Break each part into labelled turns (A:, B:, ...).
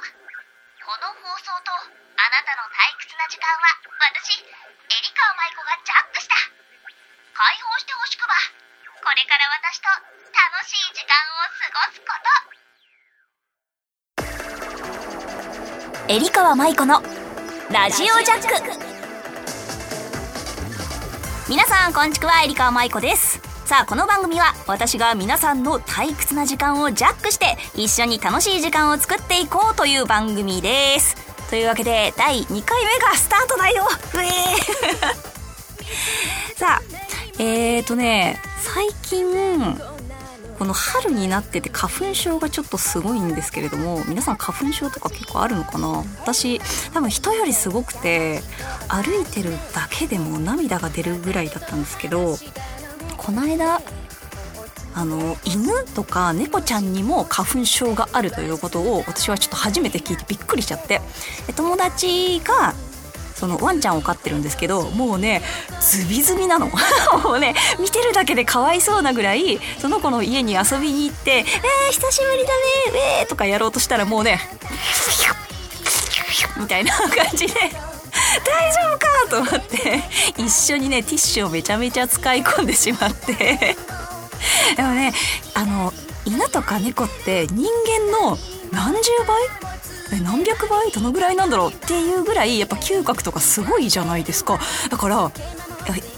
A: この放送とあなたの退屈な時間は私エリカ舞子がジャックした。解放してほしくば。これから私と楽しい時間を過ごすこと。
B: エリカ舞子のラジオジャック。皆さんこんちくは。エリカ舞子です。さあこの番組は私が皆さんの退屈な時間をジャックして一緒に楽しい時間を作っていこうという番組です。というわけで第2回目がスタートだよ。えー。さあえーとね最近この春になってて花粉症がちょっとすごいんですけれども皆さん花粉症とか結構あるのかな？私多分人よりすごくて歩いてるだけでも涙が出るぐらいだったんですけどこの間あの犬とか猫ちゃんにも花粉症があるということを私はちょっと初めて聞いてびっくりしちゃって友達がそのワンちゃんを飼ってるんですけどもうねズビズビなの。もうね見てるだけでかわいそうなぐらいその子の家に遊びに行って「えー、久しぶりだねえー」とかやろうとしたらもうねみたいな感じで大丈夫かと思って一緒にねティッシュをめちゃめちゃ使い込んでしまって。でもねあの犬とか猫って人間の何十倍？何百倍？どのぐらいなんだろうっていうぐらいやっぱ嗅覚とかすごいじゃないですか。だから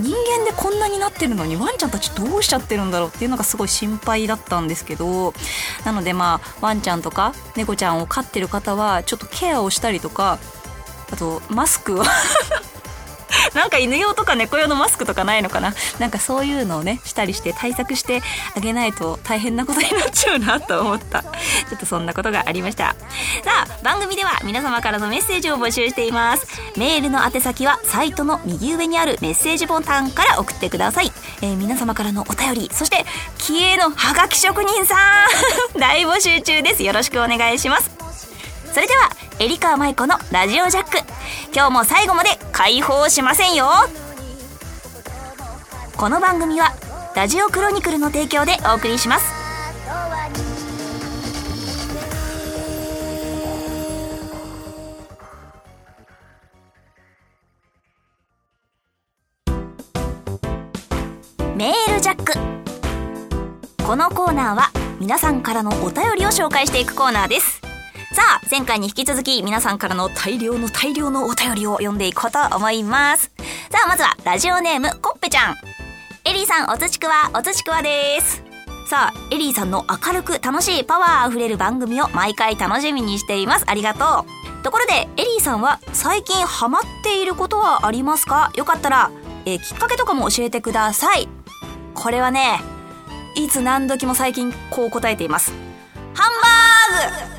B: 人間でこんなになってるのにワンちゃんたちどうしちゃってるんだろうっていうのがすごい心配だったんですけど。なのでまあワンちゃんとか猫ちゃんを飼ってる方はちょっとケアをしたりとかあとマスクを。なんか犬用とか猫用のマスクとかないのかな？なんかそういうのをねしたりして対策してあげないと大変なことになっちゃうなと思った。ちょっとそんなことがありました。さあ番組では皆様からのメッセージを募集しています。メールの宛先はサイトの右上にあるメッセージボタンから送ってください、えー、皆様からのお便りそして気鋭のハガキ職人さん 大募集中です。よろしくお願いします。それではエリカ舞子のラジオジャック。今日も最後まで解放しませんよ。この番組はラジオクロニクルの提供でお送りします。メールジャック。このコーナーは皆さんからのお便りを紹介していくコーナーです。前回に引き続き皆さんからの大量の大量のお便りを読んでいこうと思います。さあまずはラジオネームコッペちゃん。エリーさんおつちくわおつちくわです。さあエリーさんの明るく楽しいパワーあふれる番組を毎回楽しみにしています。ありがとう。ところでエリーさんは最近ハマっていることはありますか？よかったら、えー、きっかけとかも教えてください。これはねいつ何時も最近こう答えています。ハンバーグ。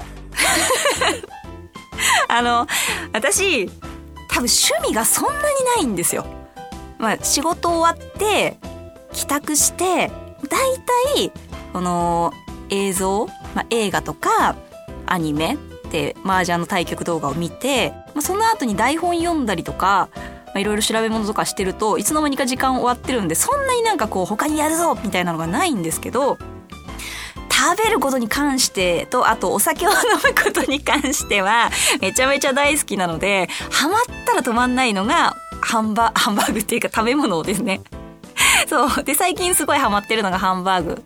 B: あの、私、多分趣味がそんなにないんですよ。まあ、仕事終わって、帰宅して、だいたい、この、映像、まあ、映画とか、アニメで、麻雀の対局動画を見て、まあ、その後に台本読んだりとか、まあ、いろいろ調べ物とかしてるといつの間にか時間終わってるんでそんなになんかこう他にやるぞみたいなのがないんですけど食べることに関してと、あとお酒を飲むことに関しては、めちゃめちゃ大好きなので、ハマったら止まんないのが、ハンバ、ハンバーグっていうか食べ物ですね。そう。で、最近すごいハマってるのがハンバーグ。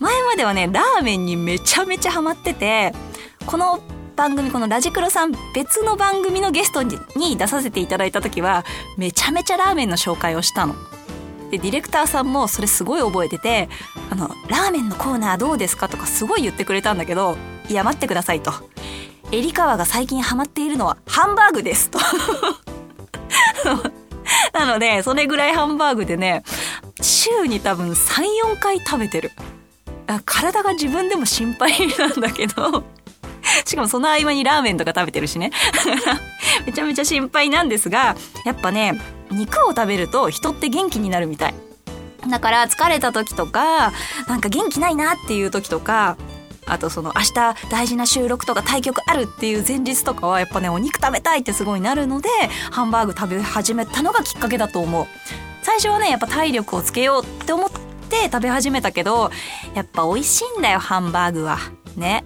B: 前まではね、ラーメンにめちゃめちゃハマってて、この番組、このラジクロさん別の番組のゲストに出させていただいた時は、めちゃめちゃラーメンの紹介をしたの。でディレクターさんもそれすごい覚えてて「あのラーメンのコーナーどうですか?」とかすごい言ってくれたんだけど「いや待ってください」と「エリカワが最近ハマっているのはハンバーグです」と。なのでそれぐらいハンバーグでね週に多分34回食べてる。体が自分でも心配なんだけど。しかもその合間にラーメンとか食べてるしね。めちゃめちゃ心配なんですがやっぱね肉を食べると人って元気になるみたい。だから疲れた時とか、なんか元気ないなっていう時とか、あとその明日大事な収録とか対局あるっていう前日とかはやっぱねお肉食べたいってすごいなるのでハンバーグ食べ始めたのがきっかけだと思う。最初はねやっぱ体力をつけようって思って食べ始めたけどやっぱ美味しいんだよハンバーグは。ね。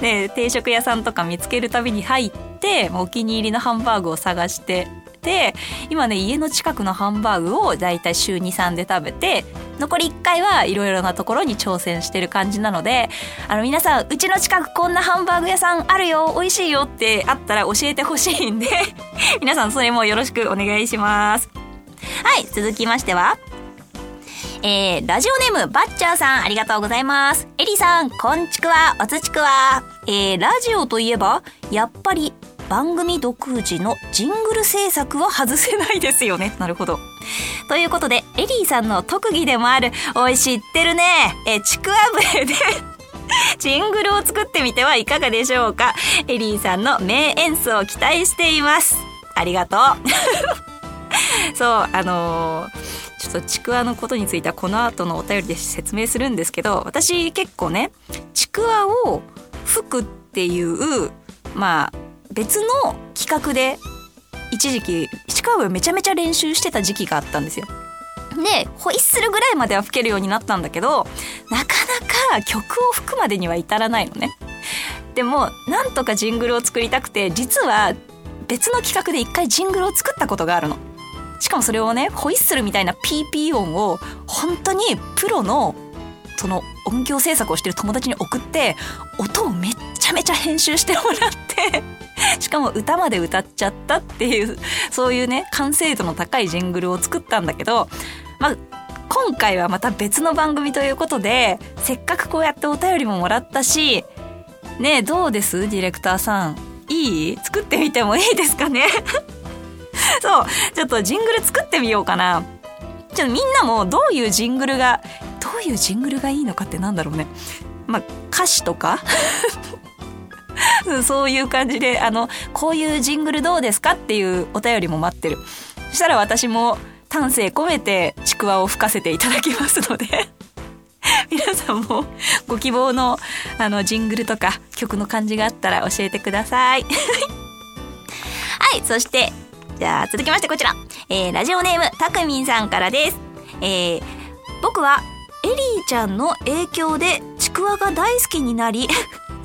B: で 定食屋さんとか見つけるたびに入ってお気に入りのハンバーグを探してて今ね家の近くのハンバーグをだいたい週23で食べて残り1回はいろいろなところに挑戦してる感じなのであの皆さんうちの近くこんなハンバーグ屋さんあるよ美味しいよってあったら教えてほしいんで 皆さんそれもよろしくお願いしますはい続きましてはえー、ラジオネーム、バッチャーさん、ありがとうございます。エリさん、こんちくわ、おつちくわ。えー、ラジオといえば、やっぱり、番組独自のジングル制作は外せないですよね。なるほど。ということで、エリーさんの特技でもある、おい知ってるね、え、ちくわ笛で ジングルを作ってみてはいかがでしょうか。エリーさんの名演奏を期待しています。ありがとう。そう、あのーちょっとちくわのことについてはこの後のお便りで説明するんですけど私結構ねちくわを吹くっていうまあ別の企画で一時期ちくわをめちゃめちゃ練習してた時期があったんですよ。でホイッスルぐらいまでは吹けるようになったんだけどなかなか曲を吹くまでには至らないのね。でもなんとかジングルを作りたくて実は別の企画で一回ジングルを作ったことがあるの。しかもそれをねホイッスルみたいな PP 音を本当にプロのその音響制作をしてる友達に送って音をめっちゃめちゃ編集してもらって しかも歌まで歌っちゃったっていうそういうね完成度の高いジングルを作ったんだけどまあ今回はまた別の番組ということでせっかくこうやってお便りももらったしねえどうです？ディレクターさん。いい？作ってみてもいいですかね？そうちょっとジングル作ってみようかな。ちょっとみんなもどういうジングルがどういうジングルがいいのかってなんだろうね。まあ歌詞とか？そういう感じであのこういうジングルどうですかっていうお便りも待ってる。そしたら私も丹精込めてちくわを吹かせていただきますので。皆さんもご希望のあのジングルとか曲の感じがあったら教えてください。はいそしてじゃあ続きましてこちら、えー、ラジオネームたくみんさんからです、えー、僕はエリーちゃんの影響でちくわが大好きになり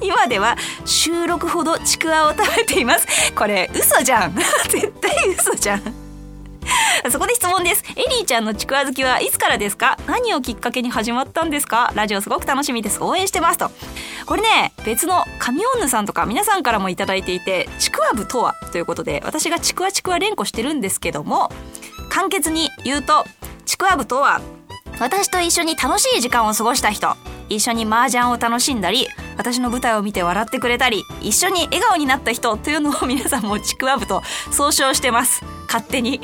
B: 今では収録ほどちくわを食べています。これ嘘じゃん。絶対嘘じゃん。そこで質問です。エリーちゃんのちくわ好きはいつからですか？何をきっかけに始まったんですか？ラジオすごく楽しみです。応援してますと。これね、別の神女さんとか皆さんからもいただいていて、ちくわ部とは？ということで、私がちくわちくわ連呼してるんですけども、簡潔に言うと、ちくわ部とは、私と一緒に楽しい時間を過ごした人、一緒に麻雀を楽しんだり、私の舞台を見て笑ってくれたり、一緒に笑顔になった人というのを皆さんもちくわ部と総称してます。勝手に。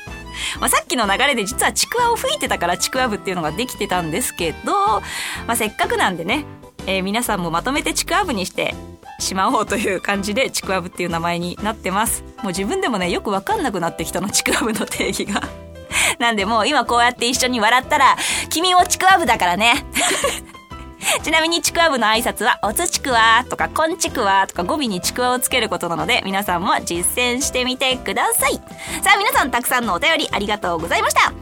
B: まあさっきの流れで実はちくわを吹いてたからちくわ部っていうのができてたんですけど、まあ、せっかくなんでねえー、皆さんもまとめてちくわぶにしてしまおうという感じでちくわぶっていう名前になってますもう自分でもねよくわかんなくなってきたのちくわぶの定義が なんでもう今こうやって一緒に笑ったら君もちくわぶだからね ちなみにちくわぶの挨拶はおつちくわとかこんちくわとか語尾にちくわをつけることなので皆さんも実践してみてください。さあ皆さんたくさんのお便りありがとうございました。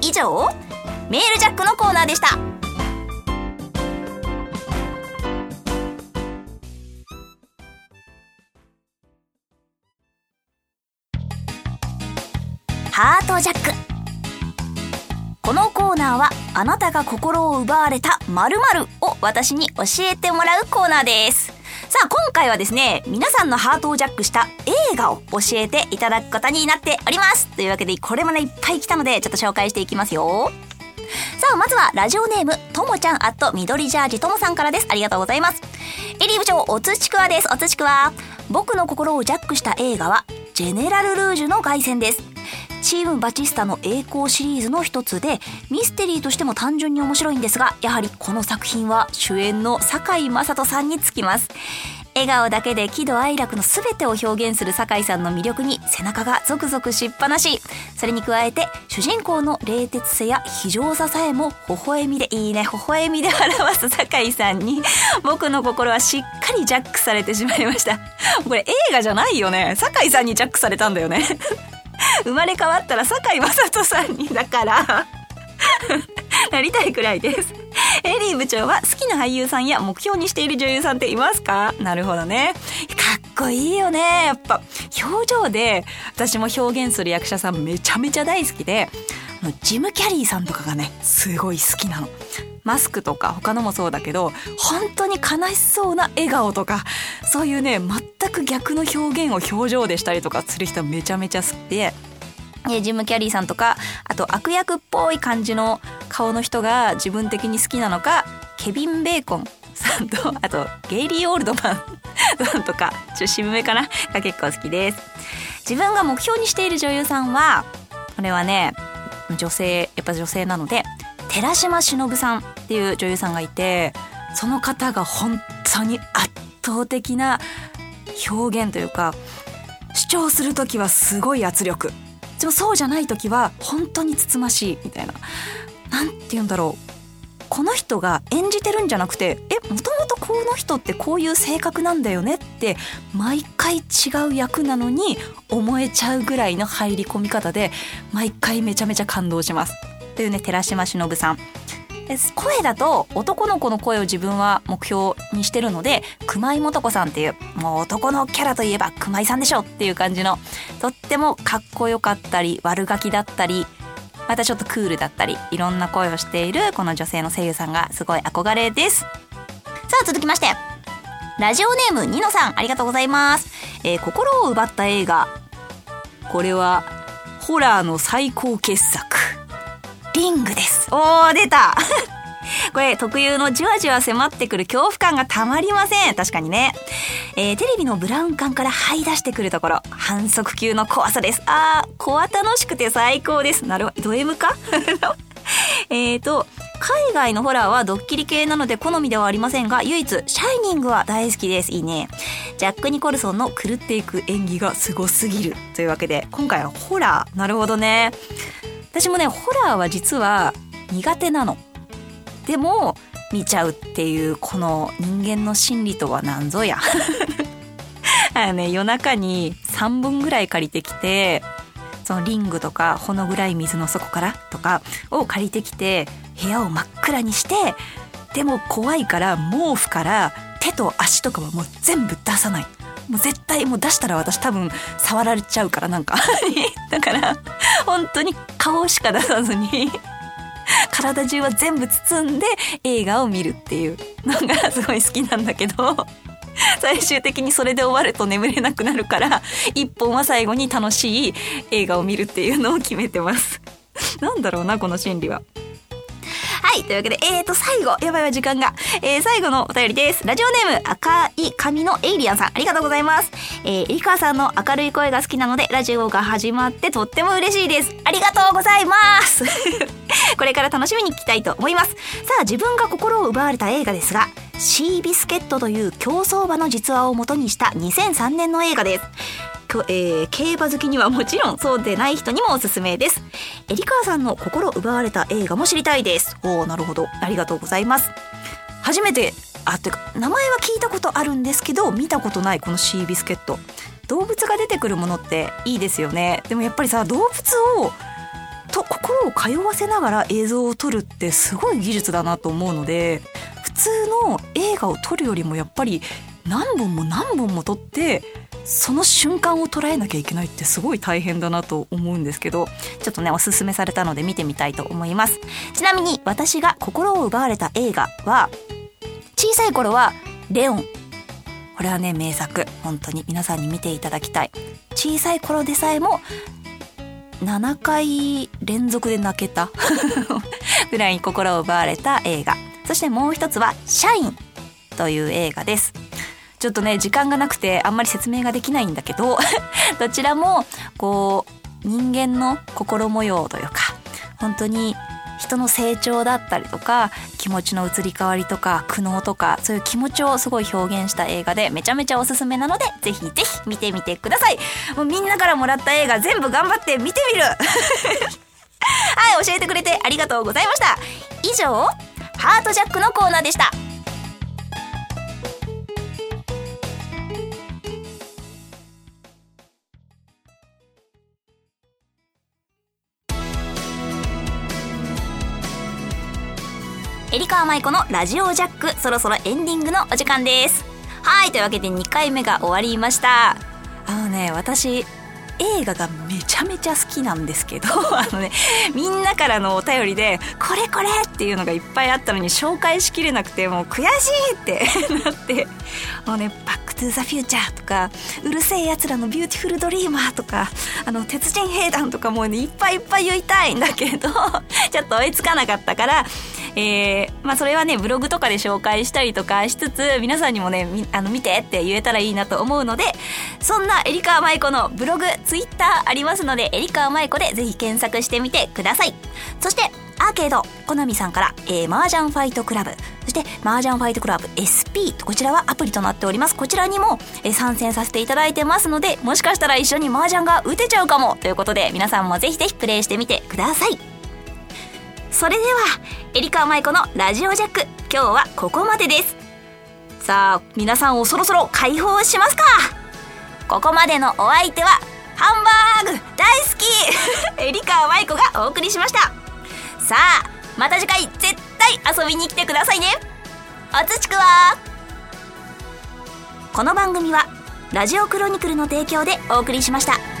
B: 以上メールジャックのコーナーでした。ハートジャック。このコーナーはあなたが心を奪われた〇〇を私に教えてもらうコーナーです。さあ今回はですね皆さんのハートをジャックした映画を教えていただくことになっております。というわけでこれもねいっぱい来たのでちょっと紹介していきますよ。さあまずはラジオネームともちゃんアット緑ジャージともさんからです。ありがとうございます。エリー部長おつちくわです。おつちくわ。僕の心をジャックした映画はジェネラルルージュの凱旋です。チームバチスタの栄光シリーズの一つでミステリーとしても単純に面白いんですがやはりこの作品は主演の堺雅人さんにつきます。笑顔だけで喜怒哀楽の全てを表現する酒井さんの魅力に背中がゾクゾクしっぱなし。それに加えて主人公の冷徹さや非常ささえも微笑みでいいね微笑みで表す酒井さんに僕の心はしっかりジャックされてしまいました。これ映画じゃないよね。酒井さんにジャックされたんだよね。生まれ変わったら堺雅人さんにだから なりたいくらいです。エリー部長は好きな俳優さんや目標にしている女優さんっていますか？なるほどね。かっこいいよね。やっぱ、表情で私も表現する役者さんめちゃめちゃ大好きで、ジム・キャリーさんとかがね、すごい好きなの。マスクとか他のもそうだけど、本当に悲しそうな笑顔とか、そういうね、全く逆の表現を表情でしたりとかする人めちゃめちゃ好きで、ジム・キャリーさんとかあと悪役っぽい感じの顔の人が自分的に好きなのかケビン・ベーコンさんとあとゲイリー・オールドマン さんとかちょっと渋めかなが結構好きです。自分が目標にしている女優さんはこれはね女性やっぱ女性なので寺島しのぶさんっていう女優さんがいてその方が本当に圧倒的な表現というか主張する時はすごい圧力。でもそうじゃない時は本当につつましいみたいな。何て言うんだろう。この人が演じてるんじゃなくてえもともとこの人ってこういう性格なんだよねって毎回違う役なのに思えちゃうぐらいの入り込み方で毎回めちゃめちゃ感動します。というね寺島しのぶさん。声だと男の子の声を自分は目標にしてるので熊井素子さんっていうもう男のキャラといえば熊井さんでしょっていう感じのとってもかっこよかったり悪ガキだったりまたちょっとクールだったりいろんな声をしているこの女性の声優さんがすごい憧れです。さあ続きましてラジオネームニノさんありがとうございます、えー、心を奪った映画。これはホラーの最高傑作。リングです。おー、出た これ特有のじわじわ迫ってくる恐怖感がたまりません。確かにね。えー、テレビのブラウン管から這い出してくるところ、反則級の怖さです。あー、怖楽しくて最高です。なるほど、ド M か？えっと、海外のホラーはドッキリ系なので好みではありませんが、唯一、シャイニングは大好きです。いいね。ジャック・ニコルソンの狂っていく演技がすごすぎる。というわけで、今回はホラー。なるほどね。私もねホラーは実は苦手なの。でも見ちゃうっていうこの人間の心理とは何ぞや。あのね夜中に3本ぐらい借りてきてそのリングとかほの暗い水の底からとかを借りてきて部屋を真っ暗にしてでも怖いから毛布から手と足とかはもう全部出さない。もう絶対もう出したら私多分触られちゃうからなんか。だから本当に顔しか出さずに 体中は全部包んで映画を見るっていうのがすごい好きなんだけど 最終的にそれで終わると眠れなくなるから一本は最後に楽しい映画を見るっていうのを決めてます。なんだろうなこの心理は。はい。というわけで、えーと、最後、やばいわ、時間が。えー、最後のお便りです。ラジオネーム、赤い髪のエイリアンさん、ありがとうございます。えー、リカさんの明るい声が好きなので、ラジオが始まってとっても嬉しいです。ありがとうございます これから楽しみに聞きたいと思います。さあ、自分が心を奪われた映画ですが、シービスケットという競走馬の実話を元にした2003年の映画です。えー、競馬好きにはもちろんそうでない人にもおすすめです。エリカーさんの心奪われた映画も知りたいです。おおなるほど。ありがとうございます。初めてあてか名前は聞いたことあるんですけど見たことないこのシービスケット。動物が出てくるものっていいですよね。でもやっぱりさ動物をと心を通わせながら映像を撮るってすごい技術だなと思うので普通の映画を撮るよりもやっぱり何本も何本も撮ってその瞬間を捉えなきゃいけないってすごい大変だなと思うんですけどちょっとねおすすめされたので見てみたいと思います。ちなみに私が心を奪われた映画は小さい頃はレオン。これはね名作。本当に皆さんに見ていただきたい。小さい頃でさえも7回連続で泣けた。ぐらいに心を奪われた映画。そしてもう一つは「シャイン」という映画です。ちょっとね時間がなくてあんまり説明ができないんだけど どちらもこう人間の心模様というか本当に人の成長だったりとか気持ちの移り変わりとか苦悩とかそういう気持ちをすごい表現した映画でめちゃめちゃおすすめなのでぜひぜひ見てみてください。もうみんなからもらった映画全部頑張って見てみる。はい教えてくれてありがとうございました。以上ハートジャックのコーナーでした。エリカーマイコのラジオジャックそろそろエンディングのお時間ですはいというわけで2回目が終わりましたあのね私映画がめちゃめちゃ好きなんですけど あのねみんなからのお便りで「これこれ!」っていうのがいっぱいあったのに紹介しきれなくてもう悔しいって なってもうね「バック・トゥー・ザ・フューチャー」とか「うる星やつらのビューティフル・ドリーマー」とか「あの鉄人兵団」とかもうねいっぱいいっぱい言いたいんだけど ちょっと追いつかなかったからえー、まあそれはねブログとかで紹介したりとかしつつ皆さんにもねあの見てって言えたらいいなと思うのでそんなエリカ舞子のブログツイッターありますのでエリカ舞子でぜひ検索してみてください。そしてアーケードコナミさんから、えー、麻雀ファイトクラブ。そして麻雀ファイトクラブ SP とこちらはアプリとなっております。こちらにも、えー、参戦させていただいてますのでもしかしたら一緒に麻雀が打てちゃうかも。ということで皆さんもぜひぜひプレイしてみてください。それではエリカ舞子のラジオジャック。今日はここまでです。さあ皆さんをそろそろ解放しますか。ここまでのお相手はハンバーグ大好き。エリカ舞子がお送りしました。さあまた次回絶対遊びに来てくださいねおつちくわこの番組はラジオクロニクルの提供でお送りしました。